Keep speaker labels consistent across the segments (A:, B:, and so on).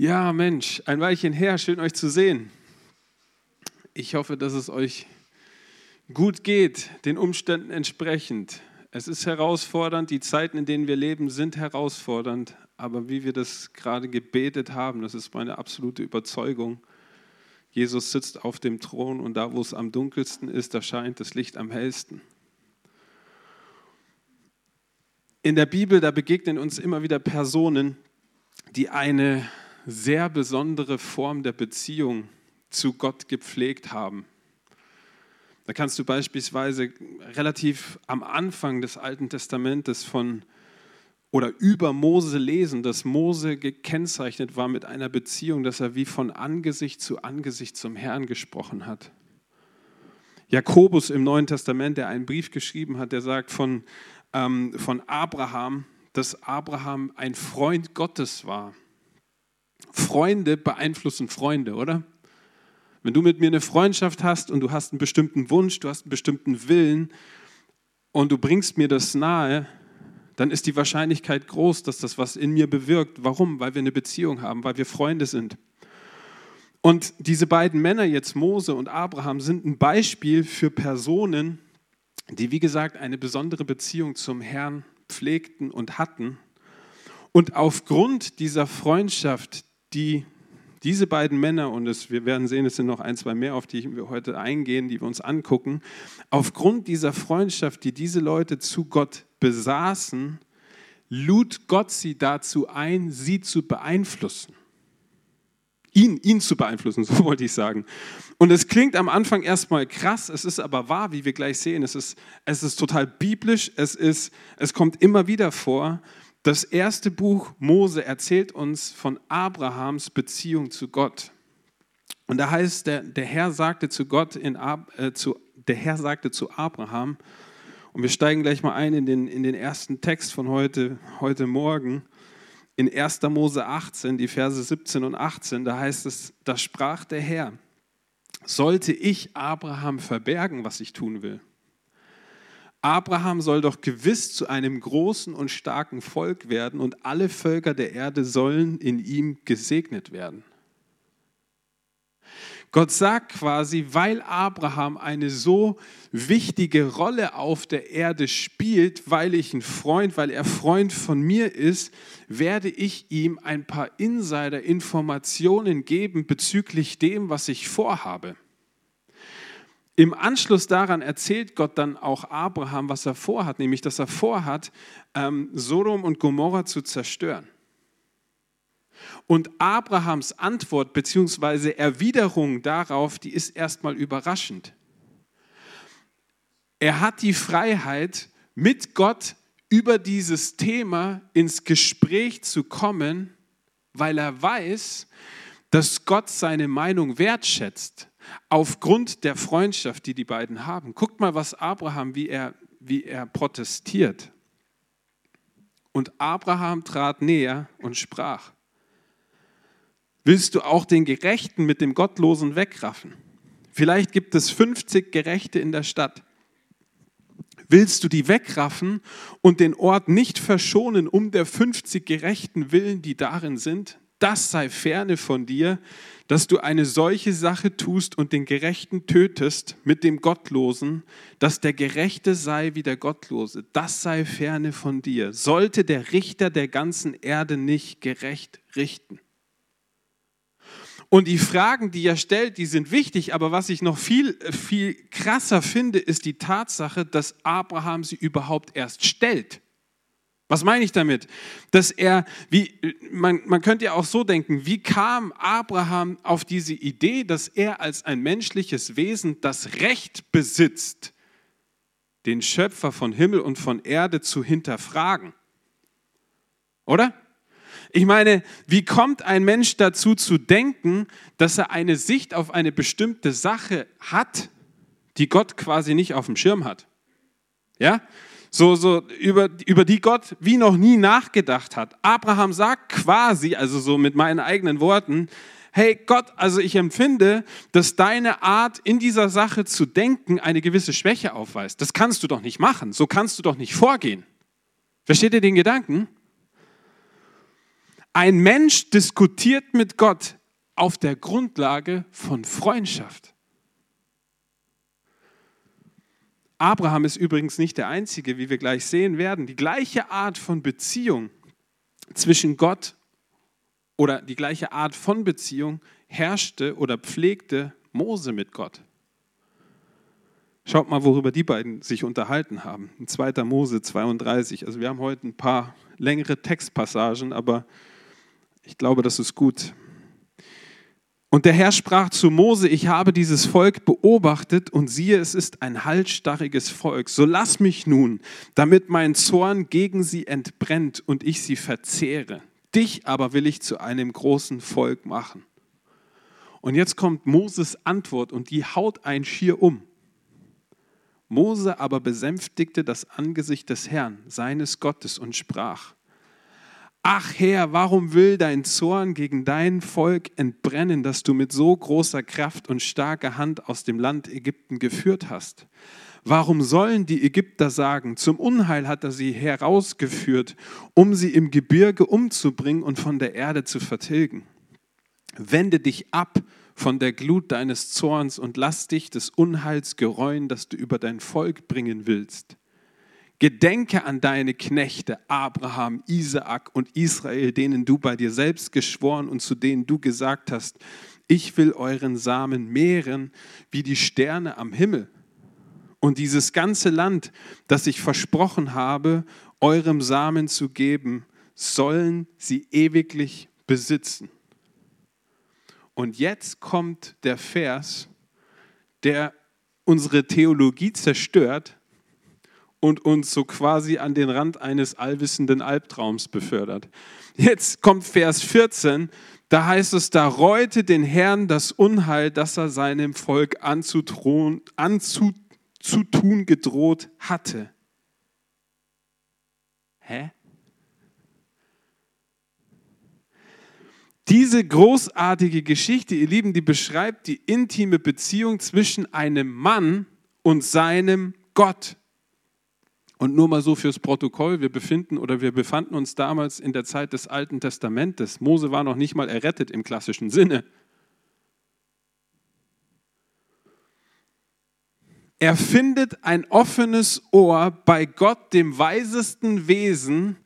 A: Ja, Mensch, ein Weilchen her, schön euch zu sehen. Ich hoffe, dass es euch gut geht, den Umständen entsprechend. Es ist herausfordernd, die Zeiten, in denen wir leben, sind herausfordernd, aber wie wir das gerade gebetet haben, das ist meine absolute Überzeugung. Jesus sitzt auf dem Thron und da, wo es am dunkelsten ist, da scheint das Licht am hellsten. In der Bibel, da begegnen uns immer wieder Personen, die eine sehr besondere Form der Beziehung zu Gott gepflegt haben. Da kannst du beispielsweise relativ am Anfang des Alten Testamentes von oder über Mose lesen, dass Mose gekennzeichnet war mit einer Beziehung, dass er wie von Angesicht zu Angesicht zum Herrn gesprochen hat. Jakobus im Neuen Testament, der einen Brief geschrieben hat, der sagt von, ähm, von Abraham, dass Abraham ein Freund Gottes war. Freunde beeinflussen Freunde, oder? Wenn du mit mir eine Freundschaft hast und du hast einen bestimmten Wunsch, du hast einen bestimmten Willen und du bringst mir das nahe, dann ist die Wahrscheinlichkeit groß, dass das was in mir bewirkt. Warum? Weil wir eine Beziehung haben, weil wir Freunde sind. Und diese beiden Männer jetzt, Mose und Abraham, sind ein Beispiel für Personen, die, wie gesagt, eine besondere Beziehung zum Herrn pflegten und hatten. Und aufgrund dieser Freundschaft, die diese beiden Männer, und es, wir werden sehen, es sind noch ein, zwei mehr, auf die wir heute eingehen, die wir uns angucken, aufgrund dieser Freundschaft, die diese Leute zu Gott besaßen, lud Gott sie dazu ein, sie zu beeinflussen. Ihn, ihn zu beeinflussen, so wollte ich sagen. Und es klingt am Anfang erstmal krass, es ist aber wahr, wie wir gleich sehen. Es ist, es ist total biblisch, es, ist, es kommt immer wieder vor. Das erste Buch Mose erzählt uns von Abrahams Beziehung zu Gott. Und da heißt, der, der Herr sagte zu Gott, in, äh, zu, der Herr sagte zu Abraham, und wir steigen gleich mal ein in den, in den ersten Text von heute, heute Morgen, in 1. Mose 18, die Verse 17 und 18, da heißt es, da sprach der Herr, sollte ich Abraham verbergen, was ich tun will? Abraham soll doch gewiss zu einem großen und starken Volk werden und alle Völker der Erde sollen in ihm gesegnet werden. Gott sagt quasi, weil Abraham eine so wichtige Rolle auf der Erde spielt, weil ich ein Freund, weil er Freund von mir ist, werde ich ihm ein paar Insider-Informationen geben bezüglich dem, was ich vorhabe. Im Anschluss daran erzählt Gott dann auch Abraham, was er vorhat, nämlich dass er vorhat, ähm, Sodom und Gomorra zu zerstören. Und Abrahams Antwort bzw. Erwiderung darauf, die ist erstmal überraschend. Er hat die Freiheit, mit Gott über dieses Thema ins Gespräch zu kommen, weil er weiß, dass Gott seine Meinung wertschätzt aufgrund der Freundschaft, die die beiden haben. Guckt mal, was Abraham, wie er, wie er protestiert. Und Abraham trat näher und sprach, willst du auch den Gerechten mit dem Gottlosen wegraffen? Vielleicht gibt es 50 Gerechte in der Stadt. Willst du die wegraffen und den Ort nicht verschonen um der 50 Gerechten willen, die darin sind? Das sei ferne von dir, dass du eine solche Sache tust und den Gerechten tötest mit dem Gottlosen, dass der Gerechte sei wie der Gottlose. Das sei ferne von dir. Sollte der Richter der ganzen Erde nicht gerecht richten? Und die Fragen, die er stellt, die sind wichtig, aber was ich noch viel, viel krasser finde, ist die Tatsache, dass Abraham sie überhaupt erst stellt. Was meine ich damit? Dass er, wie, man, man könnte ja auch so denken, wie kam Abraham auf diese Idee, dass er als ein menschliches Wesen das Recht besitzt, den Schöpfer von Himmel und von Erde zu hinterfragen? Oder? Ich meine, wie kommt ein Mensch dazu zu denken, dass er eine Sicht auf eine bestimmte Sache hat, die Gott quasi nicht auf dem Schirm hat? Ja? So, so über, über die Gott wie noch nie nachgedacht hat. Abraham sagt quasi, also so mit meinen eigenen Worten, hey Gott, also ich empfinde, dass deine Art in dieser Sache zu denken eine gewisse Schwäche aufweist. Das kannst du doch nicht machen, so kannst du doch nicht vorgehen. Versteht ihr den Gedanken? Ein Mensch diskutiert mit Gott auf der Grundlage von Freundschaft. Abraham ist übrigens nicht der Einzige, wie wir gleich sehen werden. Die gleiche Art von Beziehung zwischen Gott oder die gleiche Art von Beziehung herrschte oder pflegte Mose mit Gott. Schaut mal, worüber die beiden sich unterhalten haben. In 2. Mose 32. Also wir haben heute ein paar längere Textpassagen, aber ich glaube, das ist gut. Und der Herr sprach zu Mose, ich habe dieses Volk beobachtet und siehe, es ist ein halsstarriges Volk. So lass mich nun, damit mein Zorn gegen sie entbrennt und ich sie verzehre. Dich aber will ich zu einem großen Volk machen. Und jetzt kommt Moses Antwort und die haut ein schier um. Mose aber besänftigte das Angesicht des Herrn, seines Gottes, und sprach, Ach Herr, warum will dein Zorn gegen dein Volk entbrennen, das du mit so großer Kraft und starker Hand aus dem Land Ägypten geführt hast? Warum sollen die Ägypter sagen, zum Unheil hat er sie herausgeführt, um sie im Gebirge umzubringen und von der Erde zu vertilgen? Wende dich ab von der Glut deines Zorns und lass dich des Unheils gereuen, das du über dein Volk bringen willst. Gedenke an deine Knechte Abraham, Isaak und Israel, denen du bei dir selbst geschworen und zu denen du gesagt hast, ich will euren Samen mehren wie die Sterne am Himmel. Und dieses ganze Land, das ich versprochen habe, eurem Samen zu geben, sollen sie ewiglich besitzen. Und jetzt kommt der Vers, der unsere Theologie zerstört, und uns so quasi an den Rand eines allwissenden Albtraums befördert. Jetzt kommt Vers 14, da heißt es, da reute den Herrn das Unheil, das er seinem Volk anzutun gedroht hatte. Hä? Diese großartige Geschichte, ihr Lieben, die beschreibt die intime Beziehung zwischen einem Mann und seinem Gott. Und nur mal so fürs Protokoll, wir befinden oder wir befanden uns damals in der Zeit des Alten Testamentes. Mose war noch nicht mal errettet im klassischen Sinne. Er findet ein offenes Ohr bei Gott, dem weisesten Wesen,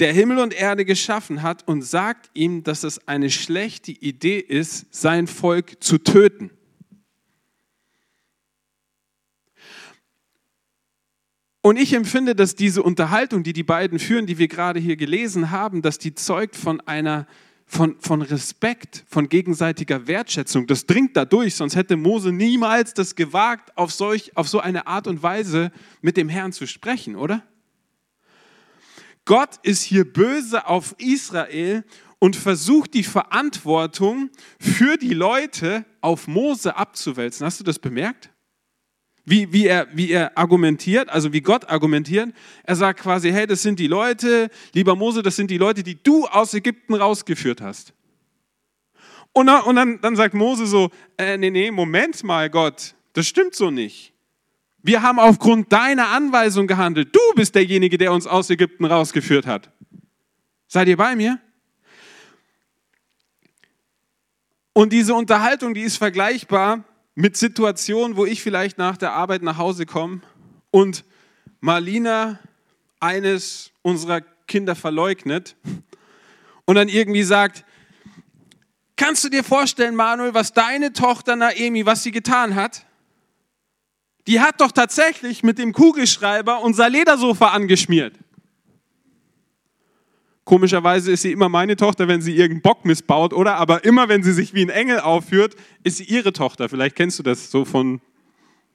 A: der Himmel und Erde geschaffen hat, und sagt ihm, dass es eine schlechte Idee ist, sein Volk zu töten. Und ich empfinde, dass diese Unterhaltung, die die beiden führen, die wir gerade hier gelesen haben, dass die zeugt von einer von, von Respekt, von gegenseitiger Wertschätzung. Das dringt da durch, sonst hätte Mose niemals das gewagt, auf, solch, auf so eine Art und Weise mit dem Herrn zu sprechen, oder? Gott ist hier böse auf Israel und versucht die Verantwortung für die Leute auf Mose abzuwälzen. Hast du das bemerkt? Wie, wie, er, wie er argumentiert, also wie Gott argumentiert. Er sagt quasi, hey, das sind die Leute, lieber Mose, das sind die Leute, die du aus Ägypten rausgeführt hast. Und, dann, und dann, dann sagt Mose so, äh, nee, nee, Moment mal, Gott, das stimmt so nicht. Wir haben aufgrund deiner Anweisung gehandelt. Du bist derjenige, der uns aus Ägypten rausgeführt hat. Seid ihr bei mir? Und diese Unterhaltung, die ist vergleichbar mit Situationen, wo ich vielleicht nach der Arbeit nach Hause komme und Marlina eines unserer Kinder verleugnet und dann irgendwie sagt, kannst du dir vorstellen, Manuel, was deine Tochter Naemi, was sie getan hat? Die hat doch tatsächlich mit dem Kugelschreiber unser Ledersofa angeschmiert. Komischerweise ist sie immer meine Tochter, wenn sie irgendeinen Bock missbaut, oder? Aber immer, wenn sie sich wie ein Engel aufführt, ist sie ihre Tochter. Vielleicht kennst du das so von,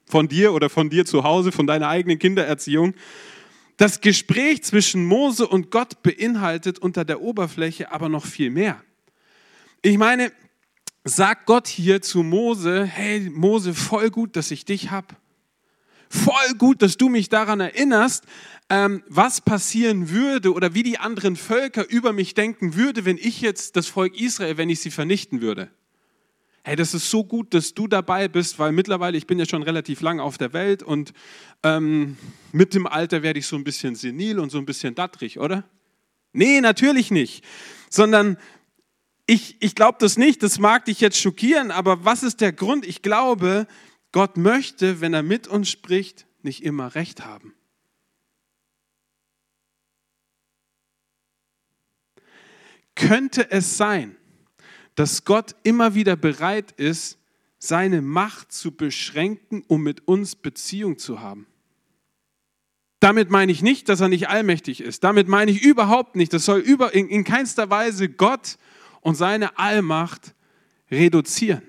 A: von dir oder von dir zu Hause, von deiner eigenen Kindererziehung. Das Gespräch zwischen Mose und Gott beinhaltet unter der Oberfläche aber noch viel mehr. Ich meine, sagt Gott hier zu Mose, hey Mose, voll gut, dass ich dich habe. Voll gut, dass du mich daran erinnerst, ähm, was passieren würde oder wie die anderen Völker über mich denken würde, wenn ich jetzt das Volk Israel, wenn ich sie vernichten würde. Hey, das ist so gut, dass du dabei bist, weil mittlerweile, ich bin ja schon relativ lang auf der Welt und ähm, mit dem Alter werde ich so ein bisschen senil und so ein bisschen dattrig, oder? Nee, natürlich nicht. Sondern ich, ich glaube das nicht, das mag dich jetzt schockieren, aber was ist der Grund? Ich glaube, Gott möchte, wenn er mit uns spricht, nicht immer recht haben. Könnte es sein, dass Gott immer wieder bereit ist, seine Macht zu beschränken, um mit uns Beziehung zu haben? Damit meine ich nicht, dass er nicht allmächtig ist. Damit meine ich überhaupt nicht. Das soll über, in, in keinster Weise Gott und seine Allmacht reduzieren.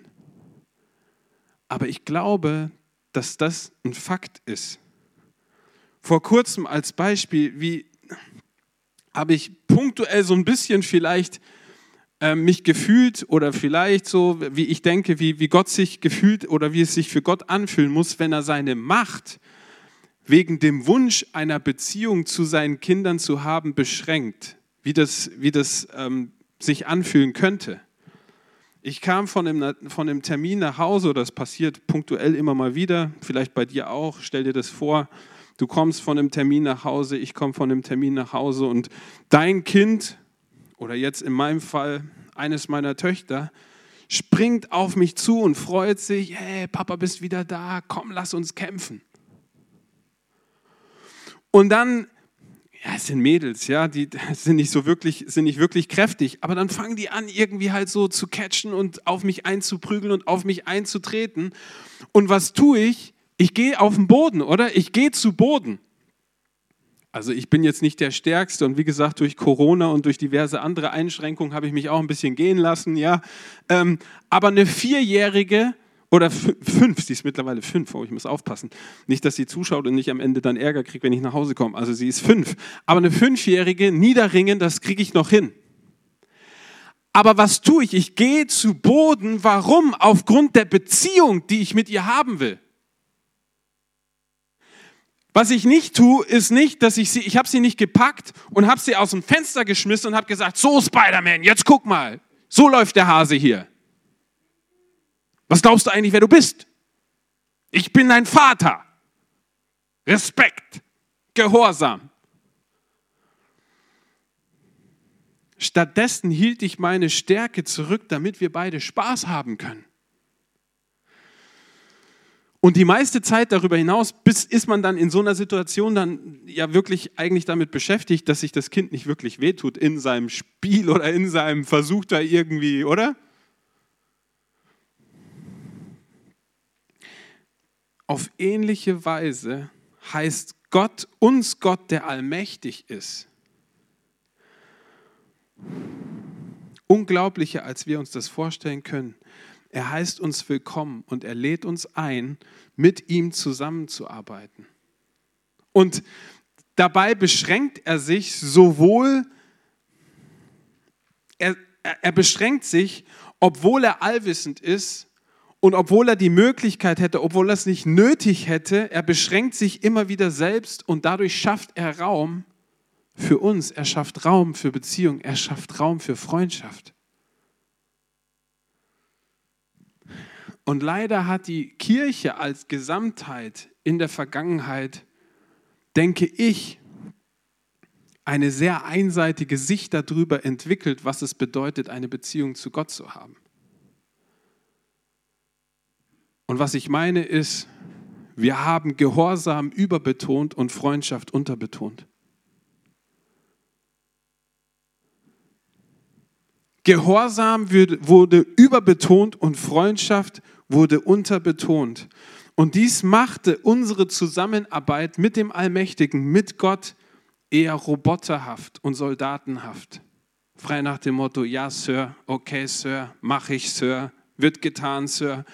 A: Aber ich glaube, dass das ein Fakt ist. Vor kurzem als Beispiel, wie habe ich punktuell so ein bisschen vielleicht äh, mich gefühlt oder vielleicht so, wie ich denke, wie, wie Gott sich gefühlt oder wie es sich für Gott anfühlen muss, wenn er seine Macht wegen dem Wunsch einer Beziehung zu seinen Kindern zu haben beschränkt. Wie das, wie das ähm, sich anfühlen könnte. Ich kam von einem, von einem Termin nach Hause, das passiert punktuell immer mal wieder, vielleicht bei dir auch, stell dir das vor, du kommst von einem Termin nach Hause, ich komme von einem Termin nach Hause und dein Kind, oder jetzt in meinem Fall eines meiner Töchter, springt auf mich zu und freut sich, hey, Papa bist wieder da, komm, lass uns kämpfen. Und dann ja, es sind Mädels, ja, die sind nicht so wirklich, sind nicht wirklich kräftig, aber dann fangen die an, irgendwie halt so zu catchen und auf mich einzuprügeln und auf mich einzutreten. Und was tue ich? Ich gehe auf den Boden, oder? Ich gehe zu Boden. Also ich bin jetzt nicht der Stärkste und wie gesagt, durch Corona und durch diverse andere Einschränkungen habe ich mich auch ein bisschen gehen lassen, ja. Ähm, aber eine Vierjährige oder fünf, sie ist mittlerweile fünf, oh, ich muss aufpassen. Nicht, dass sie zuschaut und nicht am Ende dann Ärger kriegt, wenn ich nach Hause komme. Also sie ist fünf. Aber eine Fünfjährige, niederringen, das kriege ich noch hin. Aber was tue ich? Ich gehe zu Boden. Warum? Aufgrund der Beziehung, die ich mit ihr haben will. Was ich nicht tue, ist nicht, dass ich sie, ich habe sie nicht gepackt und habe sie aus dem Fenster geschmissen und habe gesagt, so Spider-Man, jetzt guck mal, so läuft der Hase hier. Was glaubst du eigentlich, wer du bist? Ich bin dein Vater. Respekt, Gehorsam. Stattdessen hielt ich meine Stärke zurück, damit wir beide Spaß haben können. Und die meiste Zeit darüber hinaus bis, ist man dann in so einer Situation dann ja wirklich eigentlich damit beschäftigt, dass sich das Kind nicht wirklich wehtut in seinem Spiel oder in seinem Versuch da irgendwie, oder? Auf ähnliche Weise heißt Gott uns Gott, der allmächtig ist. Unglaublicher, als wir uns das vorstellen können. Er heißt uns willkommen und er lädt uns ein, mit ihm zusammenzuarbeiten. Und dabei beschränkt er sich sowohl, er, er beschränkt sich, obwohl er allwissend ist, und obwohl er die Möglichkeit hätte, obwohl er es nicht nötig hätte, er beschränkt sich immer wieder selbst und dadurch schafft er Raum für uns. Er schafft Raum für Beziehung. Er schafft Raum für Freundschaft. Und leider hat die Kirche als Gesamtheit in der Vergangenheit, denke ich, eine sehr einseitige Sicht darüber entwickelt, was es bedeutet, eine Beziehung zu Gott zu haben. Und was ich meine ist, wir haben Gehorsam überbetont und Freundschaft unterbetont. Gehorsam wurde überbetont und Freundschaft wurde unterbetont. Und dies machte unsere Zusammenarbeit mit dem Allmächtigen, mit Gott, eher roboterhaft und soldatenhaft. Frei nach dem Motto, ja, Sir, okay, Sir, mach ich, Sir, wird getan, Sir.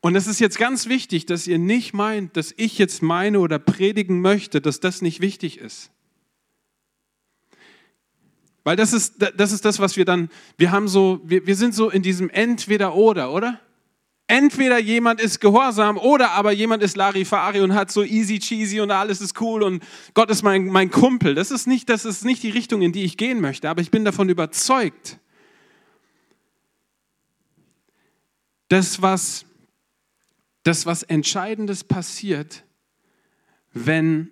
A: Und es ist jetzt ganz wichtig, dass ihr nicht meint, dass ich jetzt meine oder predigen möchte, dass das nicht wichtig ist. Weil das ist, das ist das, was wir dann, wir haben so, wir, wir sind so in diesem Entweder-Oder, oder? Entweder jemand ist gehorsam oder aber jemand ist Larifari und hat so easy cheesy und alles ist cool und Gott ist mein, mein Kumpel. Das ist, nicht, das ist nicht die Richtung, in die ich gehen möchte, aber ich bin davon überzeugt, dass was dass was Entscheidendes passiert, wenn,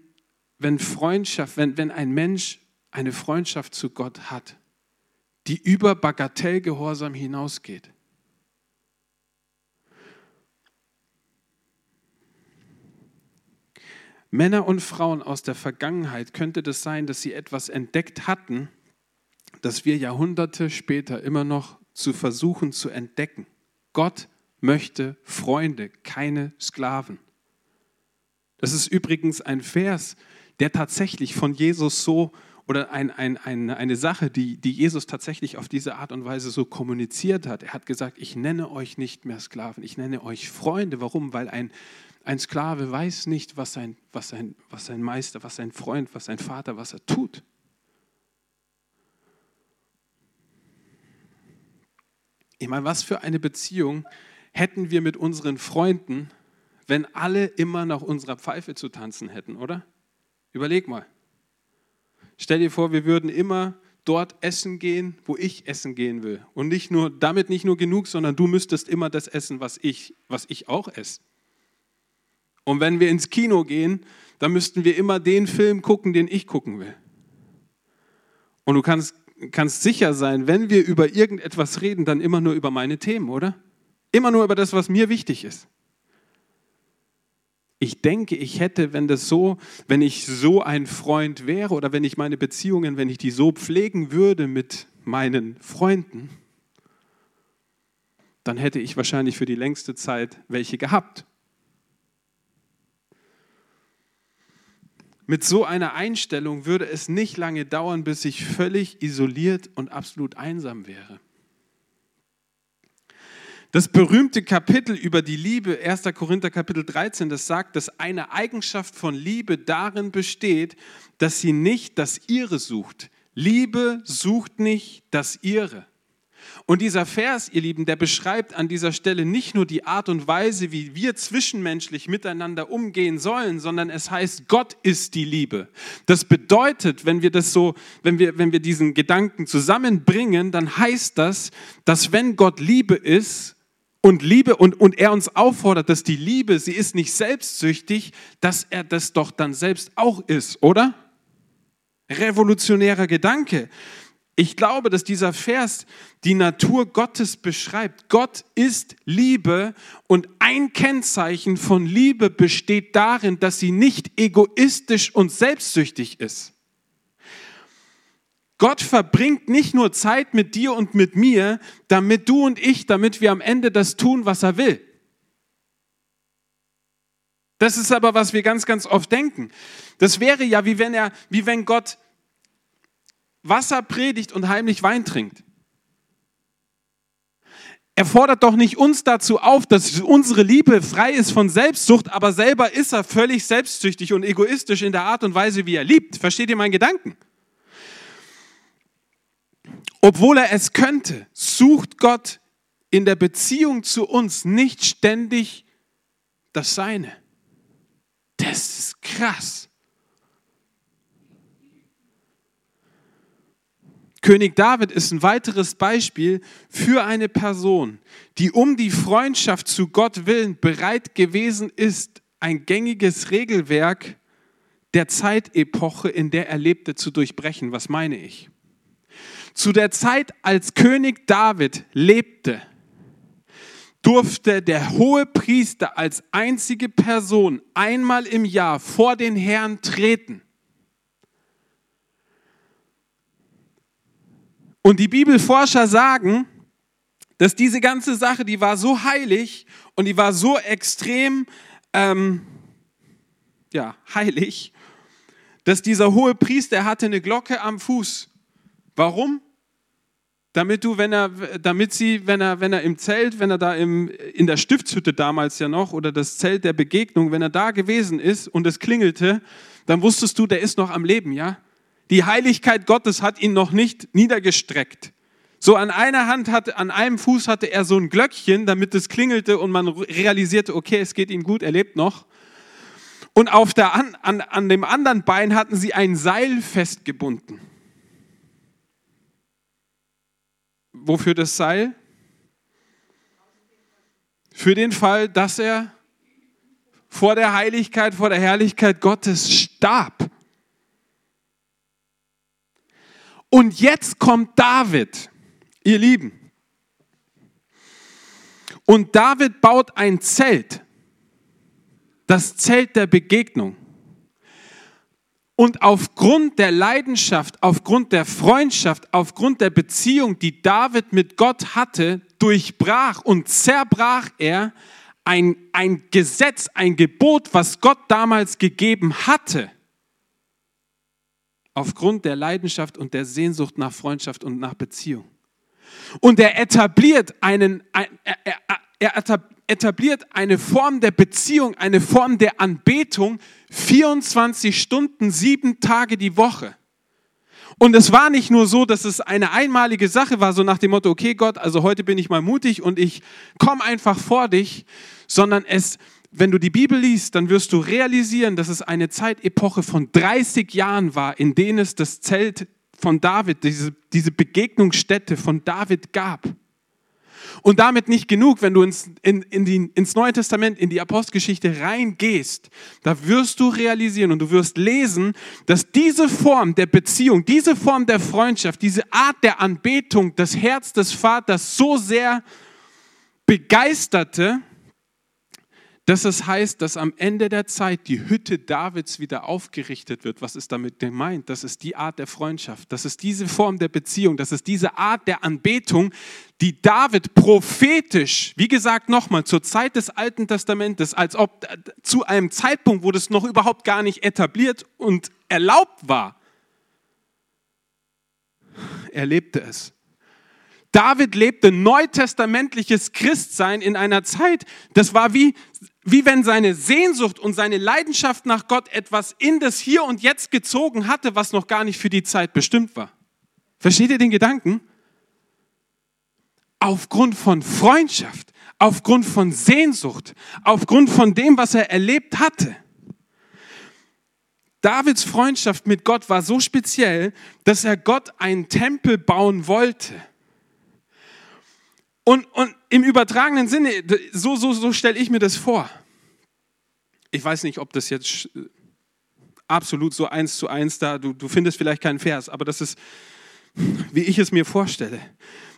A: wenn Freundschaft, wenn, wenn ein Mensch eine Freundschaft zu Gott hat, die über Bagatellgehorsam hinausgeht. Männer und Frauen aus der Vergangenheit könnte das sein, dass sie etwas entdeckt hatten, das wir Jahrhunderte später immer noch zu versuchen zu entdecken. Gott möchte Freunde, keine Sklaven. Das ist übrigens ein Vers, der tatsächlich von Jesus so oder ein, ein, ein, eine Sache, die, die Jesus tatsächlich auf diese Art und Weise so kommuniziert hat. Er hat gesagt, ich nenne euch nicht mehr Sklaven, ich nenne euch Freunde. Warum? Weil ein, ein Sklave weiß nicht, was sein, was, sein, was sein Meister, was sein Freund, was sein Vater, was er tut. Ich meine, was für eine Beziehung hätten wir mit unseren Freunden, wenn alle immer nach unserer Pfeife zu tanzen hätten, oder? Überleg mal. Stell dir vor, wir würden immer dort essen gehen, wo ich essen gehen will. Und nicht nur, damit nicht nur genug, sondern du müsstest immer das essen, was ich, was ich auch esse. Und wenn wir ins Kino gehen, dann müssten wir immer den Film gucken, den ich gucken will. Und du kannst, kannst sicher sein, wenn wir über irgendetwas reden, dann immer nur über meine Themen, oder? Immer nur über das, was mir wichtig ist. Ich denke, ich hätte, wenn das so, wenn ich so ein Freund wäre oder wenn ich meine Beziehungen, wenn ich die so pflegen würde mit meinen Freunden, dann hätte ich wahrscheinlich für die längste Zeit welche gehabt. Mit so einer Einstellung würde es nicht lange dauern, bis ich völlig isoliert und absolut einsam wäre. Das berühmte Kapitel über die Liebe, 1. Korinther Kapitel 13, das sagt, dass eine Eigenschaft von Liebe darin besteht, dass sie nicht das Ihre sucht. Liebe sucht nicht das Ihre. Und dieser Vers, ihr Lieben, der beschreibt an dieser Stelle nicht nur die Art und Weise, wie wir zwischenmenschlich miteinander umgehen sollen, sondern es heißt, Gott ist die Liebe. Das bedeutet, wenn wir das so, wenn wir, wenn wir diesen Gedanken zusammenbringen, dann heißt das, dass wenn Gott Liebe ist, und Liebe und, und er uns auffordert, dass die Liebe, sie ist nicht selbstsüchtig, dass er das doch dann selbst auch ist, oder? Revolutionärer Gedanke. Ich glaube, dass dieser Vers die Natur Gottes beschreibt. Gott ist Liebe und ein Kennzeichen von Liebe besteht darin, dass sie nicht egoistisch und selbstsüchtig ist. Gott verbringt nicht nur Zeit mit dir und mit mir, damit du und ich, damit wir am Ende das tun, was er will. Das ist aber, was wir ganz, ganz oft denken. Das wäre ja, wie wenn er, wie wenn Gott Wasser predigt und heimlich Wein trinkt. Er fordert doch nicht uns dazu auf, dass unsere Liebe frei ist von Selbstsucht, aber selber ist er völlig selbstsüchtig und egoistisch in der Art und Weise, wie er liebt. Versteht ihr meinen Gedanken? Obwohl er es könnte, sucht Gott in der Beziehung zu uns nicht ständig das Seine. Das ist krass. König David ist ein weiteres Beispiel für eine Person, die um die Freundschaft zu Gott willen bereit gewesen ist, ein gängiges Regelwerk der Zeitepoche, in der er lebte, zu durchbrechen. Was meine ich? Zu der Zeit, als König David lebte, durfte der hohe Priester als einzige Person einmal im Jahr vor den Herrn treten Und die Bibelforscher sagen, dass diese ganze Sache, die war so heilig und die war so extrem ähm, ja, heilig, dass dieser hohe Priester hatte eine Glocke am Fuß. Warum? Damit du, wenn er, damit sie, wenn er, wenn er im Zelt, wenn er da im, in der Stiftshütte damals ja noch oder das Zelt der Begegnung, wenn er da gewesen ist und es klingelte, dann wusstest du, der ist noch am Leben, ja? Die Heiligkeit Gottes hat ihn noch nicht niedergestreckt. So an einer Hand hatte, an einem Fuß hatte er so ein Glöckchen, damit es klingelte und man realisierte, okay, es geht ihm gut, er lebt noch. Und auf der, an, an, an dem anderen Bein hatten sie ein Seil festgebunden. Wofür das Seil? Für den Fall, dass er vor der Heiligkeit, vor der Herrlichkeit Gottes starb. Und jetzt kommt David, ihr Lieben. Und David baut ein Zelt, das Zelt der Begegnung. Und aufgrund der Leidenschaft, aufgrund der Freundschaft, aufgrund der Beziehung, die David mit Gott hatte, durchbrach und zerbrach er ein, ein Gesetz, ein Gebot, was Gott damals gegeben hatte. Aufgrund der Leidenschaft und der Sehnsucht nach Freundschaft und nach Beziehung. Und er etabliert einen, er, er, er etabliert eine Form der Beziehung, eine Form der Anbetung, 24 Stunden, sieben Tage die Woche. Und es war nicht nur so, dass es eine einmalige Sache war, so nach dem Motto, okay Gott, also heute bin ich mal mutig und ich komme einfach vor dich, sondern es, wenn du die Bibel liest, dann wirst du realisieren, dass es eine Zeitepoche von 30 Jahren war, in denen es das Zelt von David, diese, diese Begegnungsstätte von David gab. Und damit nicht genug, wenn du ins, in, in die, ins Neue Testament, in die Apostelgeschichte reingehst, da wirst du realisieren und du wirst lesen, dass diese Form der Beziehung, diese Form der Freundschaft, diese Art der Anbetung das Herz des Vaters so sehr begeisterte, dass es heißt, dass am Ende der Zeit die Hütte Davids wieder aufgerichtet wird. Was ist damit gemeint? Das ist die Art der Freundschaft, das ist diese Form der Beziehung, das ist diese Art der Anbetung, die David prophetisch, wie gesagt nochmal, zur Zeit des Alten Testamentes, als ob zu einem Zeitpunkt, wo das noch überhaupt gar nicht etabliert und erlaubt war, er lebte es. David lebte neutestamentliches Christsein in einer Zeit, das war wie wie wenn seine Sehnsucht und seine Leidenschaft nach Gott etwas in das Hier und Jetzt gezogen hatte, was noch gar nicht für die Zeit bestimmt war. Versteht ihr den Gedanken? Aufgrund von Freundschaft, aufgrund von Sehnsucht, aufgrund von dem, was er erlebt hatte. Davids Freundschaft mit Gott war so speziell, dass er Gott einen Tempel bauen wollte. Und, und im übertragenen Sinne, so, so, so stelle ich mir das vor. Ich weiß nicht, ob das jetzt absolut so eins zu eins da, du, du findest vielleicht keinen Vers, aber das ist, wie ich es mir vorstelle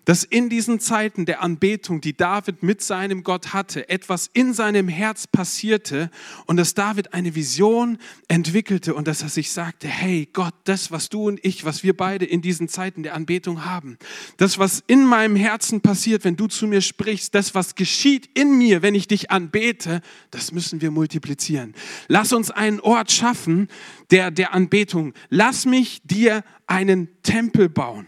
A: dass in diesen Zeiten der Anbetung, die David mit seinem Gott hatte, etwas in seinem Herz passierte und dass David eine Vision entwickelte und dass er sich sagte, hey Gott, das, was du und ich, was wir beide in diesen Zeiten der Anbetung haben, das, was in meinem Herzen passiert, wenn du zu mir sprichst, das, was geschieht in mir, wenn ich dich anbete, das müssen wir multiplizieren. Lass uns einen Ort schaffen der, der Anbetung. Lass mich dir einen Tempel bauen.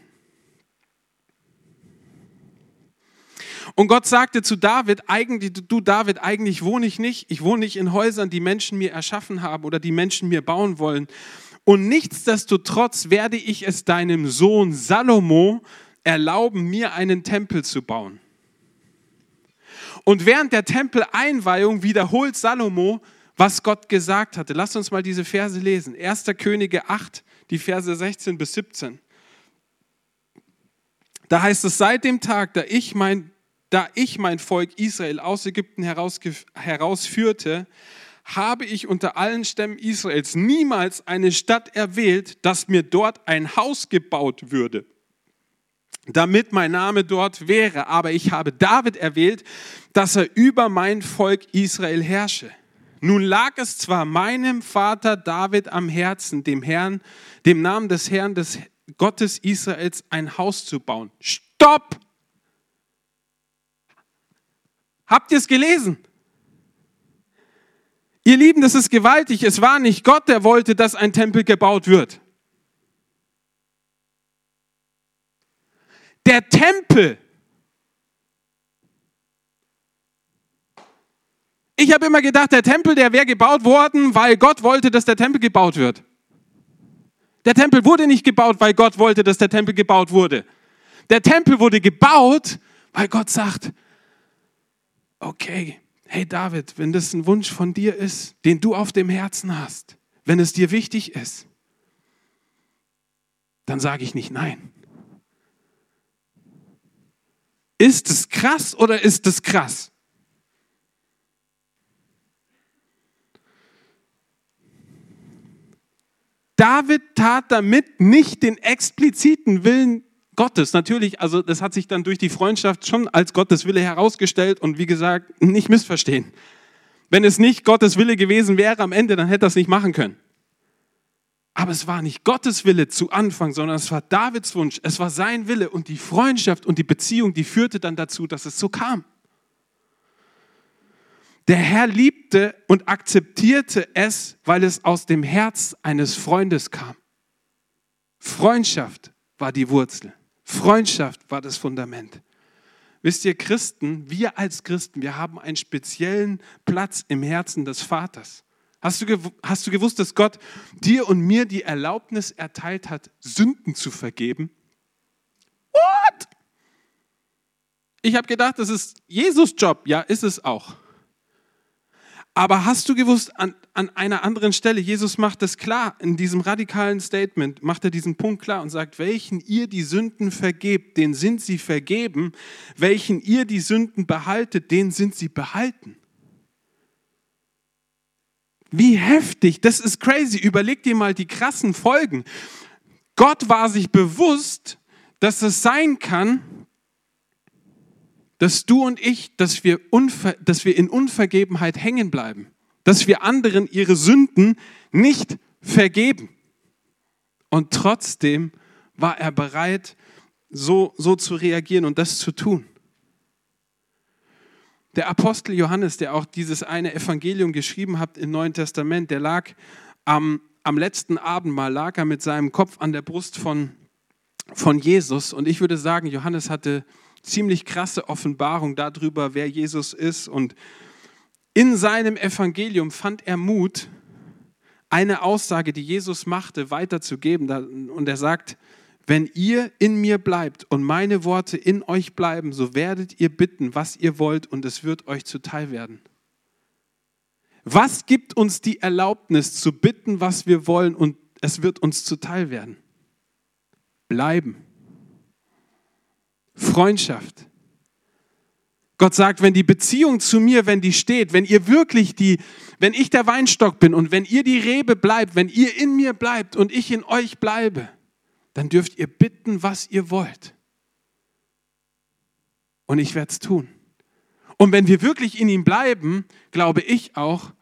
A: Und Gott sagte zu David, eigentlich, du David, eigentlich wohne ich nicht. Ich wohne nicht in Häusern, die Menschen mir erschaffen haben oder die Menschen mir bauen wollen. Und nichtsdestotrotz werde ich es deinem Sohn Salomo erlauben, mir einen Tempel zu bauen. Und während der Tempeleinweihung wiederholt Salomo, was Gott gesagt hatte. Lasst uns mal diese Verse lesen. 1. Könige 8, die Verse 16 bis 17. Da heißt es, seit dem Tag, da ich mein da ich mein Volk Israel aus Ägypten herausführte, habe ich unter allen Stämmen Israels niemals eine Stadt erwählt, dass mir dort ein Haus gebaut würde, damit mein Name dort wäre. Aber ich habe David erwählt, dass er über mein Volk Israel herrsche. Nun lag es zwar meinem Vater David am Herzen, dem Herrn, dem Namen des Herrn, des Gottes Israels, ein Haus zu bauen. Stopp! Habt ihr es gelesen? Ihr Lieben, das ist gewaltig. Es war nicht Gott, der wollte, dass ein Tempel gebaut wird. Der Tempel. Ich habe immer gedacht, der Tempel, der wäre gebaut worden, weil Gott wollte, dass der Tempel gebaut wird. Der Tempel wurde nicht gebaut, weil Gott wollte, dass der Tempel gebaut wurde. Der Tempel wurde gebaut, weil Gott sagt, okay, hey David, wenn das ein Wunsch von dir ist, den du auf dem Herzen hast, wenn es dir wichtig ist, dann sage ich nicht nein. Ist es krass oder ist es krass? David tat damit nicht den expliziten Willen Gottes. Natürlich, also das hat sich dann durch die Freundschaft schon als Gottes Wille herausgestellt und wie gesagt, nicht missverstehen. Wenn es nicht Gottes Wille gewesen wäre am Ende, dann hätte er es nicht machen können. Aber es war nicht Gottes Wille zu Anfang, sondern es war Davids Wunsch, es war sein Wille und die Freundschaft und die Beziehung, die führte dann dazu, dass es so kam. Der Herr liebte und akzeptierte es, weil es aus dem Herz eines Freundes kam. Freundschaft war die Wurzel. Freundschaft war das Fundament. Wisst ihr, Christen, wir als Christen, wir haben einen speziellen Platz im Herzen des Vaters. Hast du, hast du gewusst, dass Gott dir und mir die Erlaubnis erteilt hat, Sünden zu vergeben? What? Ich habe gedacht, das ist Jesus Job. Ja, ist es auch. Aber hast du gewusst, an, an einer anderen Stelle, Jesus macht es klar, in diesem radikalen Statement macht er diesen Punkt klar und sagt, welchen ihr die Sünden vergebt, den sind sie vergeben, welchen ihr die Sünden behaltet, den sind sie behalten. Wie heftig, das ist crazy. Überleg dir mal die krassen Folgen. Gott war sich bewusst, dass es sein kann, dass du und ich, dass wir, dass wir in Unvergebenheit hängen bleiben, dass wir anderen ihre Sünden nicht vergeben. Und trotzdem war er bereit, so, so zu reagieren und das zu tun. Der Apostel Johannes, der auch dieses eine Evangelium geschrieben hat im Neuen Testament, der lag am, am letzten Abendmahl, lag er mit seinem Kopf an der Brust von, von Jesus. Und ich würde sagen, Johannes hatte ziemlich krasse Offenbarung darüber, wer Jesus ist. Und in seinem Evangelium fand er Mut, eine Aussage, die Jesus machte, weiterzugeben. Und er sagt, wenn ihr in mir bleibt und meine Worte in euch bleiben, so werdet ihr bitten, was ihr wollt, und es wird euch zuteil werden. Was gibt uns die Erlaubnis zu bitten, was wir wollen, und es wird uns zuteil werden? Bleiben. Freundschaft. Gott sagt, wenn die Beziehung zu mir, wenn die steht, wenn ihr wirklich die, wenn ich der Weinstock bin und wenn ihr die Rebe bleibt, wenn ihr in mir bleibt und ich in euch bleibe, dann dürft ihr bitten, was ihr wollt. Und ich werde es tun. Und wenn wir wirklich in ihm bleiben, glaube ich auch,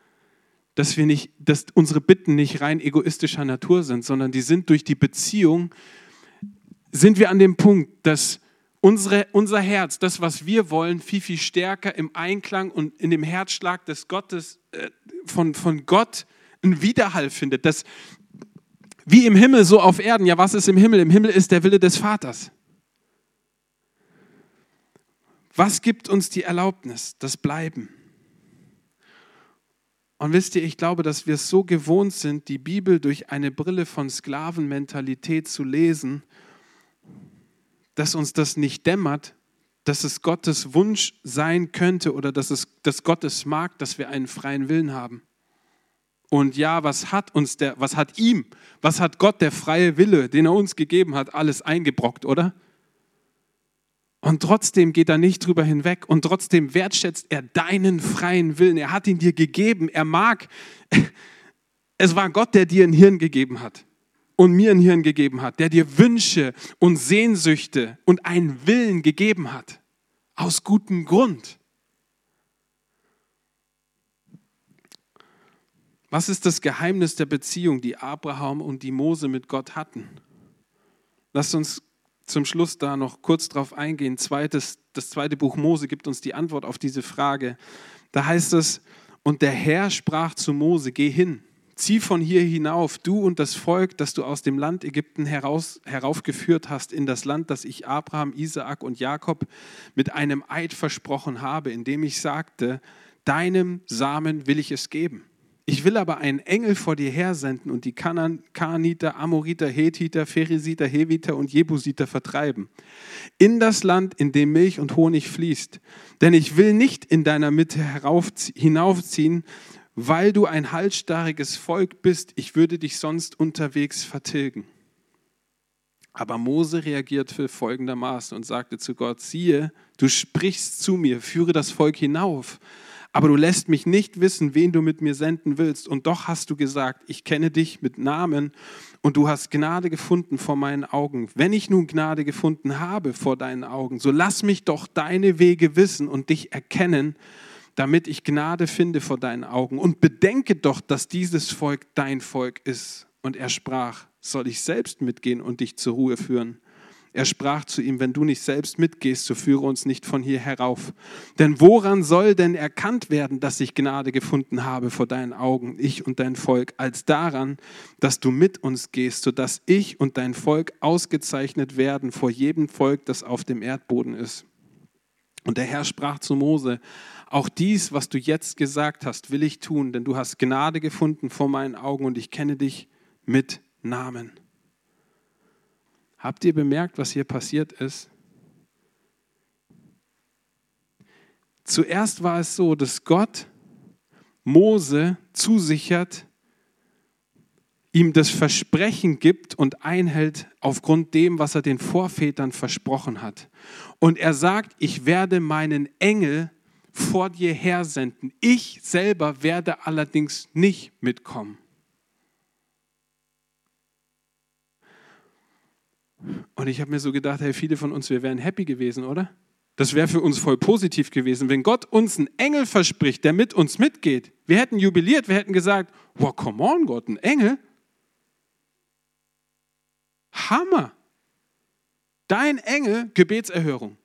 A: dass wir nicht, dass unsere Bitten nicht rein egoistischer Natur sind, sondern die sind durch die Beziehung, sind wir an dem Punkt, dass unsere, unser Herz, das, was wir wollen, viel, viel stärker im Einklang und in dem Herzschlag des Gottes, äh, von, von Gott einen Widerhall findet. Das, wie im Himmel, so auf Erden. Ja, was ist im Himmel? Im Himmel ist der Wille des Vaters. Was gibt uns die Erlaubnis? Das Bleiben. Und wisst ihr, ich glaube, dass wir es so gewohnt sind, die Bibel durch eine Brille von Sklavenmentalität zu lesen dass uns das nicht dämmert, dass es Gottes Wunsch sein könnte oder dass, es, dass Gott es mag, dass wir einen freien Willen haben. Und ja, was hat uns der, was hat ihm, was hat Gott, der freie Wille, den er uns gegeben hat, alles eingebrockt, oder? Und trotzdem geht er nicht drüber hinweg und trotzdem wertschätzt er deinen freien Willen. Er hat ihn dir gegeben. Er mag, es war Gott, der dir ein Hirn gegeben hat und mir ein Hirn gegeben hat, der dir Wünsche und Sehnsüchte und einen Willen gegeben hat. Aus gutem Grund. Was ist das Geheimnis der Beziehung, die Abraham und die Mose mit Gott hatten? Lasst uns zum Schluss da noch kurz drauf eingehen. Zweites, das zweite Buch Mose gibt uns die Antwort auf diese Frage. Da heißt es, und der Herr sprach zu Mose, geh hin zieh von hier hinauf, du und das Volk, das du aus dem Land Ägypten heraus, heraufgeführt hast, in das Land, das ich Abraham, Isaak und Jakob mit einem Eid versprochen habe, indem ich sagte, deinem Samen will ich es geben. Ich will aber einen Engel vor dir hersenden und die Kananiter, Amoriter, Hethiter, Pheresiter, Heviter und Jebusiter vertreiben. In das Land, in dem Milch und Honig fließt. Denn ich will nicht in deiner Mitte hinaufziehen, weil du ein halsstarriges Volk bist, ich würde dich sonst unterwegs vertilgen. Aber Mose reagierte folgendermaßen und sagte zu Gott, siehe, du sprichst zu mir, führe das Volk hinauf, aber du lässt mich nicht wissen, wen du mit mir senden willst. Und doch hast du gesagt, ich kenne dich mit Namen und du hast Gnade gefunden vor meinen Augen. Wenn ich nun Gnade gefunden habe vor deinen Augen, so lass mich doch deine Wege wissen und dich erkennen, damit ich Gnade finde vor deinen Augen. Und bedenke doch, dass dieses Volk dein Volk ist. Und er sprach, soll ich selbst mitgehen und dich zur Ruhe führen? Er sprach zu ihm, wenn du nicht selbst mitgehst, so führe uns nicht von hier herauf. Denn woran soll denn erkannt werden, dass ich Gnade gefunden habe vor deinen Augen, ich und dein Volk, als daran, dass du mit uns gehst, sodass ich und dein Volk ausgezeichnet werden vor jedem Volk, das auf dem Erdboden ist. Und der Herr sprach zu Mose, auch dies, was du jetzt gesagt hast, will ich tun, denn du hast Gnade gefunden vor meinen Augen und ich kenne dich mit Namen. Habt ihr bemerkt, was hier passiert ist? Zuerst war es so, dass Gott Mose zusichert, ihm das Versprechen gibt und einhält aufgrund dem, was er den Vorvätern versprochen hat. Und er sagt, ich werde meinen Engel vor dir hersenden. Ich selber werde allerdings nicht mitkommen. Und ich habe mir so gedacht, hey, viele von uns, wir wären happy gewesen, oder? Das wäre für uns voll positiv gewesen, wenn Gott uns einen Engel verspricht, der mit uns mitgeht. Wir hätten jubiliert, wir hätten gesagt, wow, come on, Gott, ein Engel? Hammer! Dein Engel, Gebetserhörung.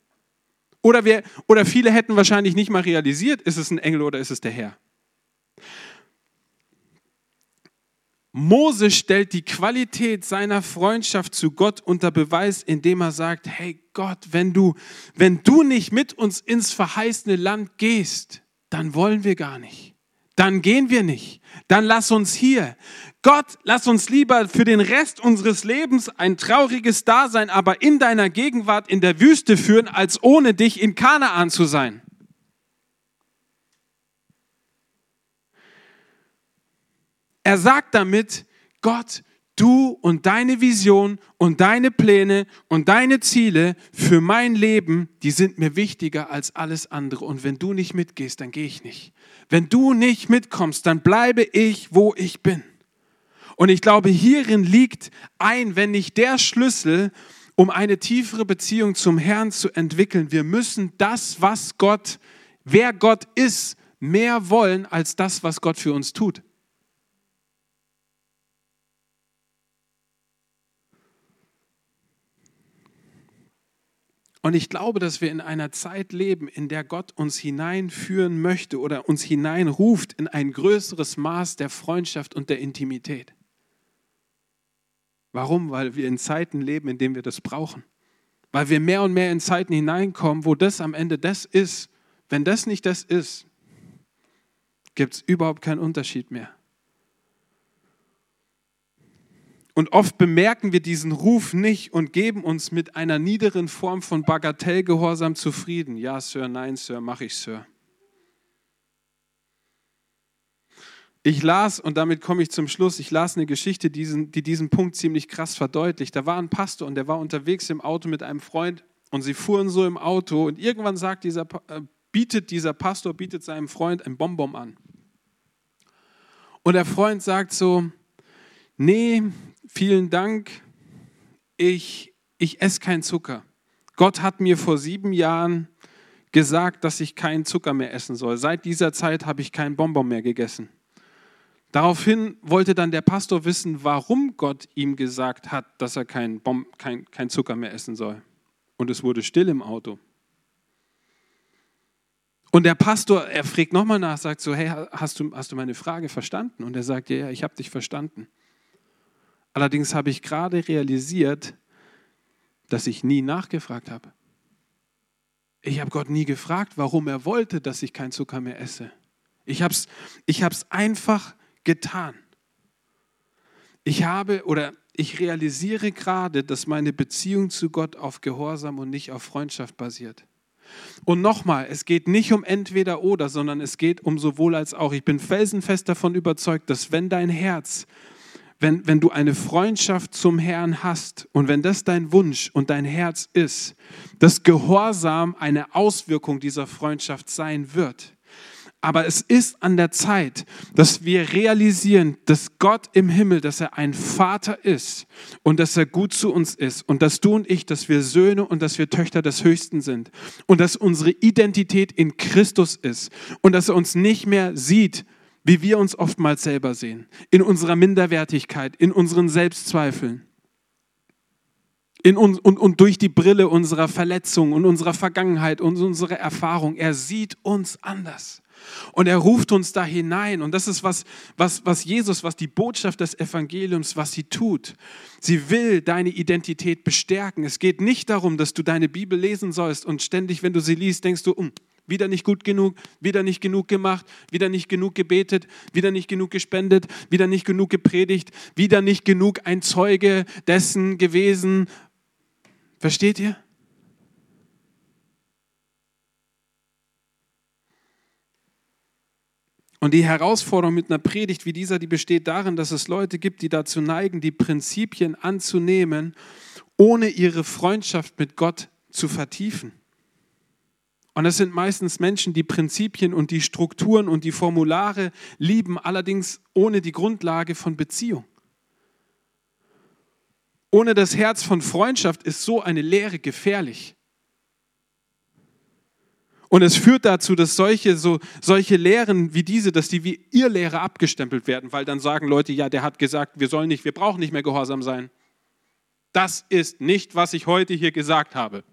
A: Oder, wir, oder viele hätten wahrscheinlich nicht mal realisiert, ist es ein Engel oder ist es der Herr. Mose stellt die Qualität seiner Freundschaft zu Gott unter Beweis, indem er sagt, hey Gott, wenn du, wenn du nicht mit uns ins verheißene Land gehst, dann wollen wir gar nicht. Dann gehen wir nicht. Dann lass uns hier. Gott, lass uns lieber für den Rest unseres Lebens ein trauriges Dasein, aber in deiner Gegenwart in der Wüste führen, als ohne dich in Kanaan zu sein. Er sagt damit, Gott, du und deine Vision und deine Pläne und deine Ziele für mein Leben, die sind mir wichtiger als alles andere. Und wenn du nicht mitgehst, dann gehe ich nicht. Wenn du nicht mitkommst, dann bleibe ich, wo ich bin. Und ich glaube, hierin liegt ein, wenn nicht der Schlüssel, um eine tiefere Beziehung zum Herrn zu entwickeln. Wir müssen das, was Gott, wer Gott ist, mehr wollen als das, was Gott für uns tut. Und ich glaube, dass wir in einer Zeit leben, in der Gott uns hineinführen möchte oder uns hineinruft in ein größeres Maß der Freundschaft und der Intimität. Warum? Weil wir in Zeiten leben, in denen wir das brauchen. Weil wir mehr und mehr in Zeiten hineinkommen, wo das am Ende das ist. Wenn das nicht das ist, gibt es überhaupt keinen Unterschied mehr. Und oft bemerken wir diesen Ruf nicht und geben uns mit einer niederen Form von Bagatellgehorsam zufrieden. Ja, Sir, nein, Sir, mache ich, Sir. Ich las, und damit komme ich zum Schluss, ich las eine Geschichte, die diesen, die diesen Punkt ziemlich krass verdeutlicht. Da war ein Pastor und der war unterwegs im Auto mit einem Freund und sie fuhren so im Auto und irgendwann sagt dieser, äh, bietet dieser Pastor, bietet seinem Freund ein Bonbon an. Und der Freund sagt so, nee, vielen Dank, ich, ich esse keinen Zucker. Gott hat mir vor sieben Jahren gesagt, dass ich keinen Zucker mehr essen soll. Seit dieser Zeit habe ich keinen Bonbon mehr gegessen. Daraufhin wollte dann der Pastor wissen, warum Gott ihm gesagt hat, dass er keinen Bom kein, kein Zucker mehr essen soll. Und es wurde still im Auto. Und der Pastor, er fragt nochmal nach, sagt so, hey, hast du, hast du meine Frage verstanden? Und er sagt, ja, ja, ich habe dich verstanden. Allerdings habe ich gerade realisiert, dass ich nie nachgefragt habe. Ich habe Gott nie gefragt, warum er wollte, dass ich keinen Zucker mehr esse. Ich habe es ich einfach getan. Ich habe oder ich realisiere gerade, dass meine Beziehung zu Gott auf Gehorsam und nicht auf Freundschaft basiert. Und nochmal, es geht nicht um entweder oder, sondern es geht um sowohl als auch. Ich bin felsenfest davon überzeugt, dass wenn dein Herz wenn, wenn du eine Freundschaft zum Herrn hast und wenn das dein Wunsch und dein Herz ist, dass Gehorsam eine Auswirkung dieser Freundschaft sein wird. Aber es ist an der Zeit, dass wir realisieren, dass Gott im Himmel, dass er ein Vater ist und dass er gut zu uns ist und dass du und ich, dass wir Söhne und dass wir Töchter des Höchsten sind und dass unsere Identität in Christus ist und dass er uns nicht mehr sieht, wie wir uns oftmals selber sehen, in unserer Minderwertigkeit, in unseren Selbstzweifeln in uns, und, und durch die Brille unserer Verletzung und unserer Vergangenheit und unserer Erfahrung. Er sieht uns anders. Und er ruft uns da hinein. Und das ist was, was, was Jesus, was die Botschaft des Evangeliums, was sie tut. Sie will deine Identität bestärken. Es geht nicht darum, dass du deine Bibel lesen sollst und ständig, wenn du sie liest, denkst du, um, wieder nicht gut genug, wieder nicht genug gemacht, wieder nicht genug gebetet, wieder nicht genug gespendet, wieder nicht genug gepredigt, wieder nicht genug ein Zeuge dessen gewesen, Versteht ihr? Und die Herausforderung mit einer Predigt wie dieser, die besteht darin, dass es Leute gibt, die dazu neigen, die Prinzipien anzunehmen, ohne ihre Freundschaft mit Gott zu vertiefen. Und das sind meistens Menschen, die Prinzipien und die Strukturen und die Formulare lieben, allerdings ohne die Grundlage von Beziehung. Ohne das Herz von Freundschaft ist so eine Lehre gefährlich. Und es führt dazu, dass solche, so, solche Lehren wie diese, dass die wie ihr Lehre abgestempelt werden, weil dann sagen Leute, ja, der hat gesagt, wir sollen nicht, wir brauchen nicht mehr gehorsam sein. Das ist nicht, was ich heute hier gesagt habe.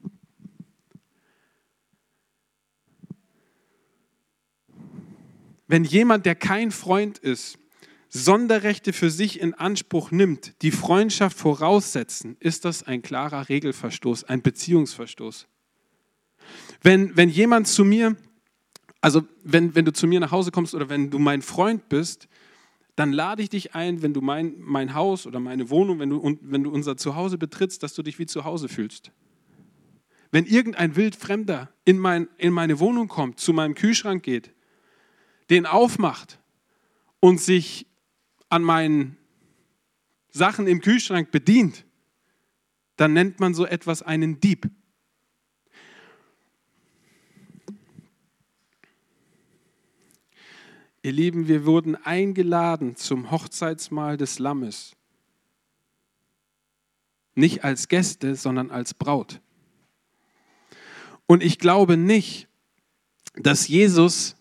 A: Wenn jemand, der kein Freund ist, Sonderrechte für sich in Anspruch nimmt, die Freundschaft voraussetzen, ist das ein klarer Regelverstoß, ein Beziehungsverstoß. Wenn, wenn jemand zu mir, also wenn, wenn du zu mir nach Hause kommst oder wenn du mein Freund bist, dann lade ich dich ein, wenn du mein, mein Haus oder meine Wohnung, wenn du, wenn du unser Zuhause betrittst, dass du dich wie zu Hause fühlst. Wenn irgendein Wildfremder in, mein, in meine Wohnung kommt, zu meinem Kühlschrank geht, den aufmacht und sich an meinen Sachen im Kühlschrank bedient, dann nennt man so etwas einen Dieb. Ihr Lieben, wir wurden eingeladen zum Hochzeitsmahl des Lammes. Nicht als Gäste, sondern als Braut. Und ich glaube nicht, dass Jesus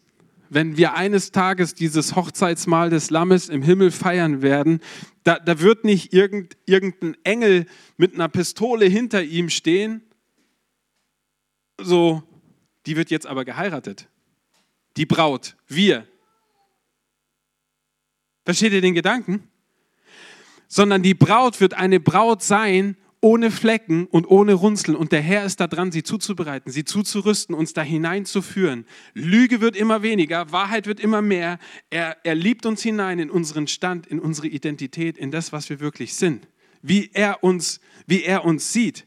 A: wenn wir eines Tages dieses Hochzeitsmahl des Lammes im Himmel feiern werden, da, da wird nicht irgend, irgendein Engel mit einer Pistole hinter ihm stehen, so, die wird jetzt aber geheiratet. Die Braut, wir. Versteht ihr den Gedanken? Sondern die Braut wird eine Braut sein, ohne Flecken und ohne Runzeln. Und der Herr ist da dran, sie zuzubereiten, sie zuzurüsten, uns da hineinzuführen. Lüge wird immer weniger, Wahrheit wird immer mehr. Er, er liebt uns hinein in unseren Stand, in unsere Identität, in das, was wir wirklich sind. Wie er uns, wie er uns sieht.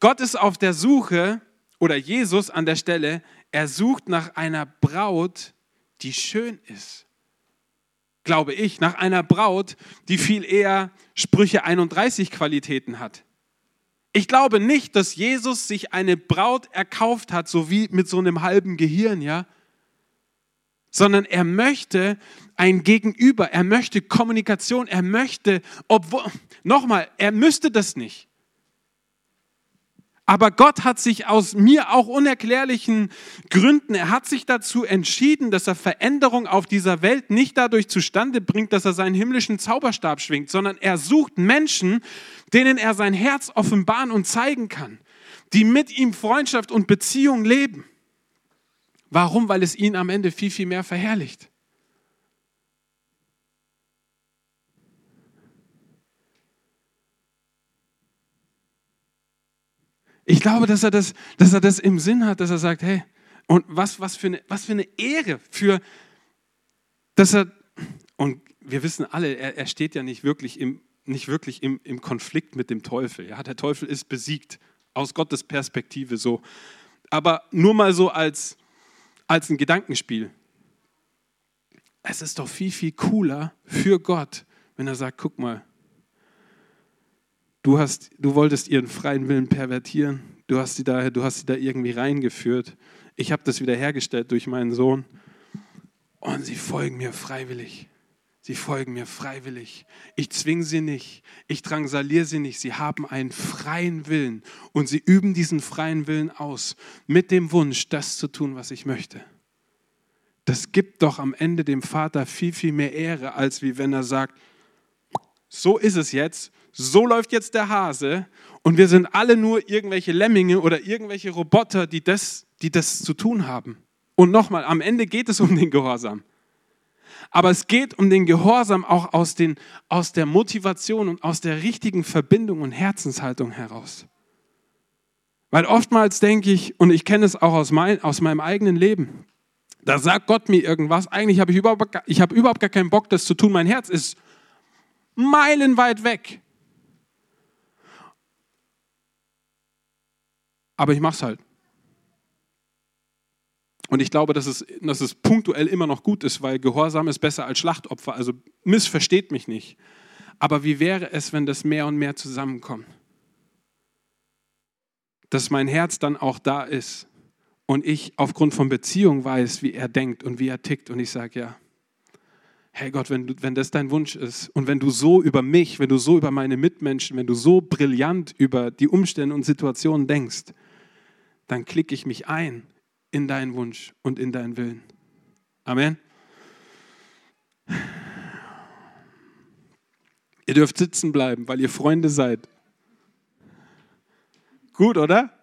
A: Gott ist auf der Suche, oder Jesus an der Stelle, er sucht nach einer Braut, die schön ist glaube ich, nach einer Braut, die viel eher Sprüche 31 Qualitäten hat. Ich glaube nicht, dass Jesus sich eine Braut erkauft hat, so wie mit so einem halben Gehirn, ja, sondern er möchte ein Gegenüber, er möchte Kommunikation, er möchte, obwohl, nochmal, er müsste das nicht. Aber Gott hat sich aus mir auch unerklärlichen Gründen, er hat sich dazu entschieden, dass er Veränderung auf dieser Welt nicht dadurch zustande bringt, dass er seinen himmlischen Zauberstab schwingt, sondern er sucht Menschen, denen er sein Herz offenbaren und zeigen kann, die mit ihm Freundschaft und Beziehung leben. Warum? Weil es ihn am Ende viel, viel mehr verherrlicht. Ich glaube, dass er das, dass er das im Sinn hat, dass er sagt, hey, und was, was, für, eine, was für eine Ehre für, dass er, und wir wissen alle, er, er steht ja nicht wirklich, im, nicht wirklich im, im Konflikt mit dem Teufel. Ja, der Teufel ist besiegt, aus Gottes Perspektive so. Aber nur mal so als, als ein Gedankenspiel. Es ist doch viel, viel cooler für Gott, wenn er sagt, guck mal, Du, hast, du wolltest ihren freien Willen pervertieren. Du hast, sie da, du hast sie da irgendwie reingeführt Ich habe das wiederhergestellt durch meinen Sohn. Und sie folgen mir freiwillig. Sie folgen mir freiwillig. Ich zwinge sie nicht. Ich drangsaliere sie nicht. Sie haben einen freien Willen. Und sie üben diesen freien Willen aus mit dem Wunsch, das zu tun, was ich möchte. Das gibt doch am Ende dem Vater viel, viel mehr Ehre, als wie wenn er sagt, so ist es jetzt, so läuft jetzt der Hase und wir sind alle nur irgendwelche Lemminge oder irgendwelche Roboter, die das, die das zu tun haben. Und nochmal, am Ende geht es um den Gehorsam. Aber es geht um den Gehorsam auch aus, den, aus der Motivation und aus der richtigen Verbindung und Herzenshaltung heraus. Weil oftmals denke ich, und ich kenne es auch aus, mein, aus meinem eigenen Leben, da sagt Gott mir irgendwas, eigentlich habe ich überhaupt, ich habe überhaupt gar keinen Bock, das zu tun. Mein Herz ist meilenweit weg. Aber ich mache es halt. Und ich glaube, dass es, dass es punktuell immer noch gut ist, weil Gehorsam ist besser als Schlachtopfer. Also missversteht mich nicht. Aber wie wäre es, wenn das mehr und mehr zusammenkommt? Dass mein Herz dann auch da ist und ich aufgrund von Beziehung weiß, wie er denkt und wie er tickt. Und ich sage, ja, hey Gott, wenn, du, wenn das dein Wunsch ist und wenn du so über mich, wenn du so über meine Mitmenschen, wenn du so brillant über die Umstände und Situationen denkst, dann klicke ich mich ein in deinen Wunsch und in deinen Willen. Amen. Ihr dürft sitzen bleiben, weil ihr Freunde seid. Gut, oder?